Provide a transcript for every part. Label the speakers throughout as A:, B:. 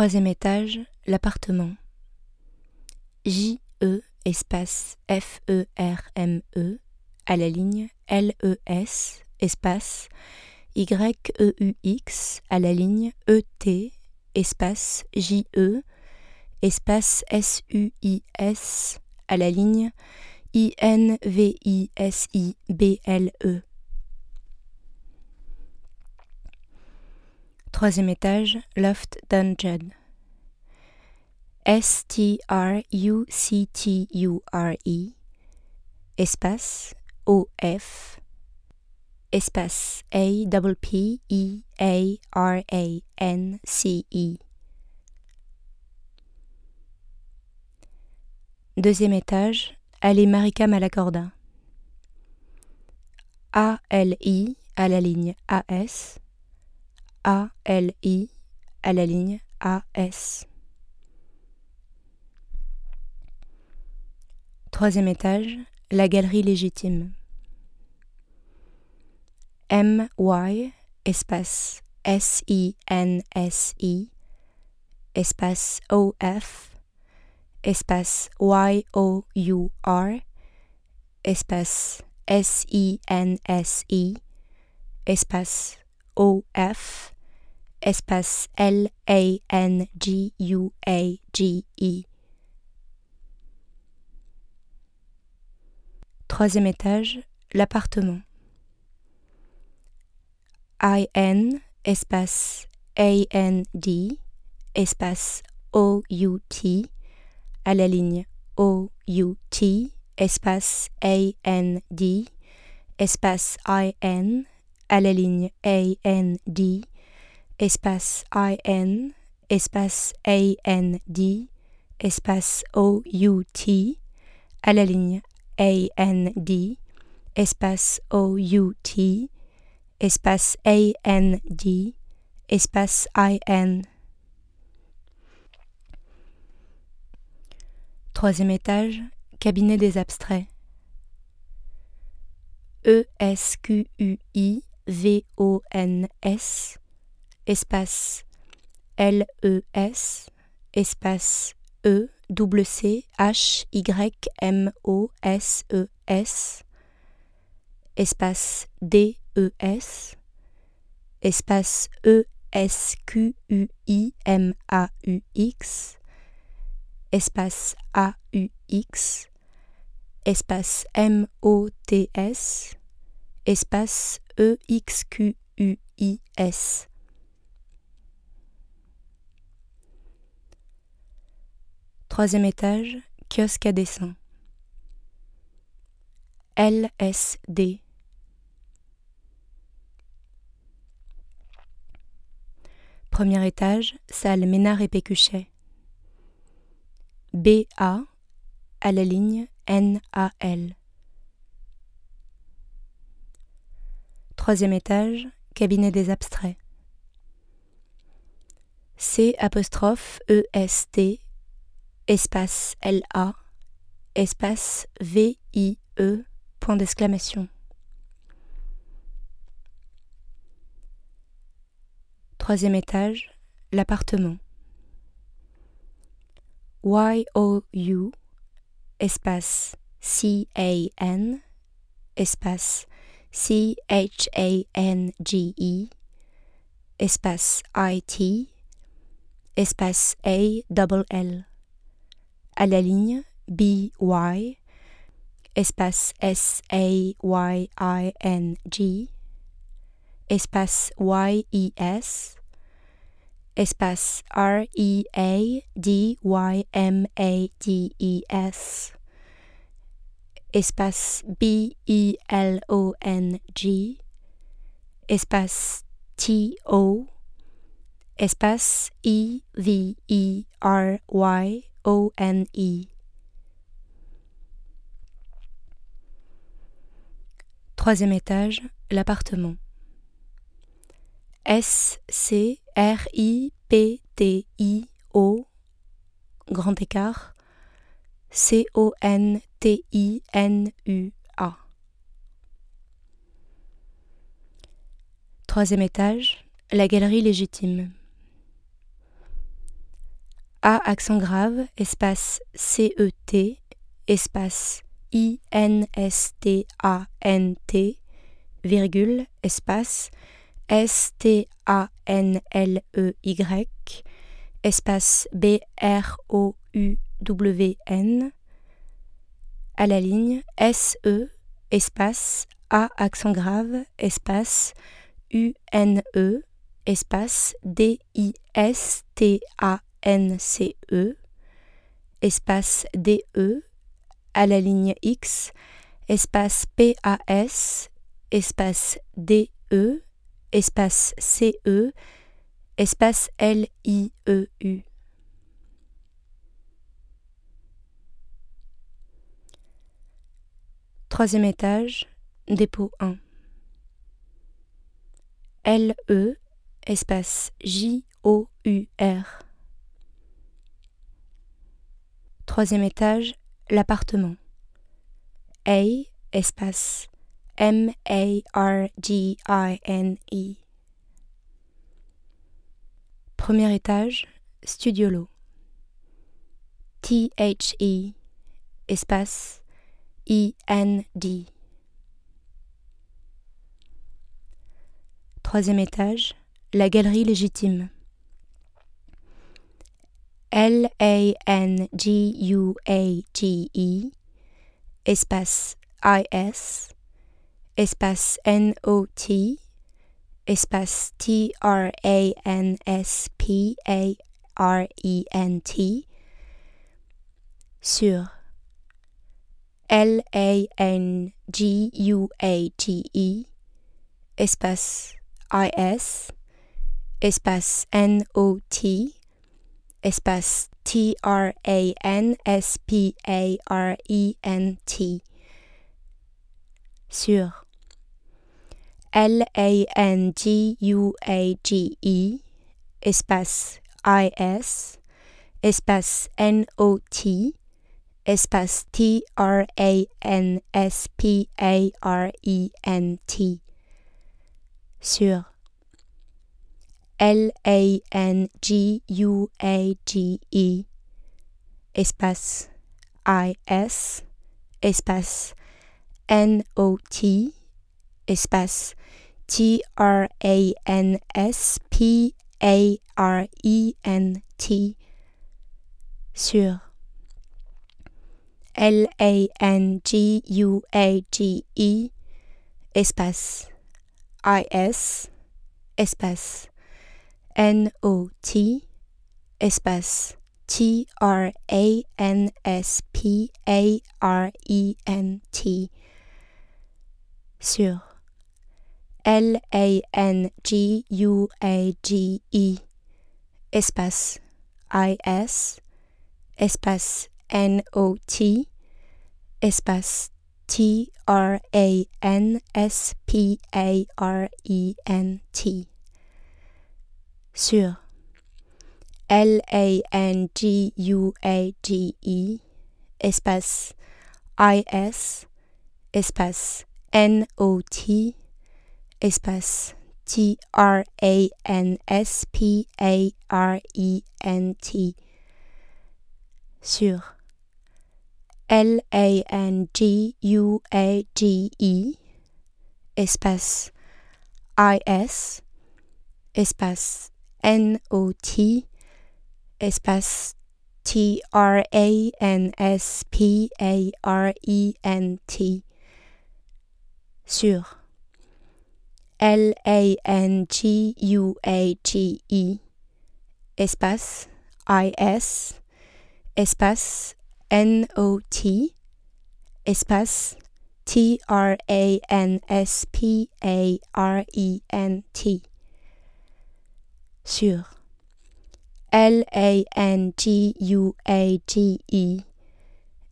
A: Troisième étage, l'appartement. J-E espace F-E-R-M-E à la ligne L-E-S espace Y-E-U-X à la ligne E-T espace J-E espace S-U-I-S à la ligne I-N-V-I-S-I-B-L-E. Troisième étage, Loft Dungeon. S-T-R-U-C-T-U-R-E, espace O-F, espace A-P-P-E-A-R-A-N-C-E. Deuxième étage, allée Marika Malacorda. A-L-I à la ligne A-S, A-L-I à la ligne A-S. Troisième étage, la galerie légitime. M-Y, espace S-I-N-S-I, espace O-F, espace Y-O-U-R, espace S-I-N-S-I, espace O-F, espace L-A-N-G-U-A-G-E. Troisième étage, l'appartement. I-N, espace A-N-D, espace O-U-T, à la ligne O-U-T, espace A-N-D, espace I-N, à la ligne A-N-D, espace I-N, espace A-N-D, espace O-U-T, à la ligne a-N-D, espace O-U-T, espace A-N-D, espace I-N. Troisième étage, cabinet des abstraits. E-S-Q-U-I-V-O-N-S, espace L-E-S, espace E W C H Y M O S E espace D E S espace E S Q U I M A U X espace A U X espace M O T S espace E X Q U I S Troisième étage, kiosque à dessin. LSD. Premier étage, salle Ménard et Pécuchet. BA à la ligne NAL. Troisième étage, cabinet des abstraits. C apostrophe EST espace LA, espace VIE, point d'exclamation. Troisième étage, l'appartement. Y-O-U, espace C-A-N, espace C H A N G E espace I T espace A double L. À la ligne B Y espace S A Y I N G espace Y E S espace espace B-E-L-O-N-G, espace T-O, espace E-V-E-R-Y, O-N-I. Troisième étage, l'appartement. S-C-R-I-P-T-I-O, grand écart, C-O-N-T-I-N-U-A. Troisième étage, la galerie légitime. A accent grave, espace C-E-T, espace I-N-S-T-A-N-T, virgule, espace S-T-A-N-L-E-Y, espace B-R-O-U-W-N, à la ligne S-E, espace A accent grave, espace U-N-E, espace D-I-S-T-A-N-C-E, espace D-E, à la ligne X, espace P-A-S, espace D-E, espace C-E, espace L-I-E-U. Troisième étage, dépôt 1. L-E, espace J-O-U-R. Troisième étage, l'appartement. A, espace M-A-R-G-I-N-E. Premier étage, Studiolo. T-H-E, espace I-N-D. Troisième étage, la galerie légitime. L-A-N-G-U-A-G-E, espace I-S, espace N-O-T, espace T-R-A-N-S-P-A-R-E-N-T, sur L A N G U A T E, espace I S, espace N O T, espace T R A N S P A R E N T. Sur. L A N G U A G E, espace I S, espace N O T, espace T-R-A-N-S-P-A-R-E-N-T, sur L-A-N-G-U-A-G-E, espace I-S, espace N-O-T, espace T-R-A-N-S-P-A-R-E-N-T, sur L-A-N-G-U-A-G-E, espace I-S, espace N-O-T, espace T-R-A-N-S-P-A-R-E-N-T, sur L-A-N-G-U-A-G-E, espace I-S, espace N-O-T, espace T-R-A-N-S-P-A-R-E-N-T, sur L-A-N-G-U-A-G-E, espace I-S, espace N-O-T, espace T-R-A-N-S-P-A-R-E-N-T, sur L-A-N-G-U-A-G-E, espace I-S, espace N-O-T, espace T-R-A-N-S-P-A-R-E-N-T, sur L-A-N-G-U-A-G-E, espace I-S, espace N-O-T, espace T-R-A-N-S-P-A-R-E-N-T, sur L-A-N-G-U-A-G-E,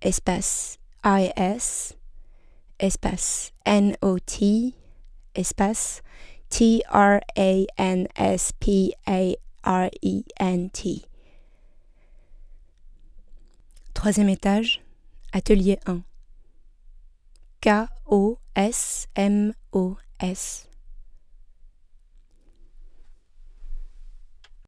A: espace I-S, espace N-O-T, espace T-R-A-N-S-P-A-R-E-N-T. Troisième étage, atelier 1. K-O-S-M-O-S.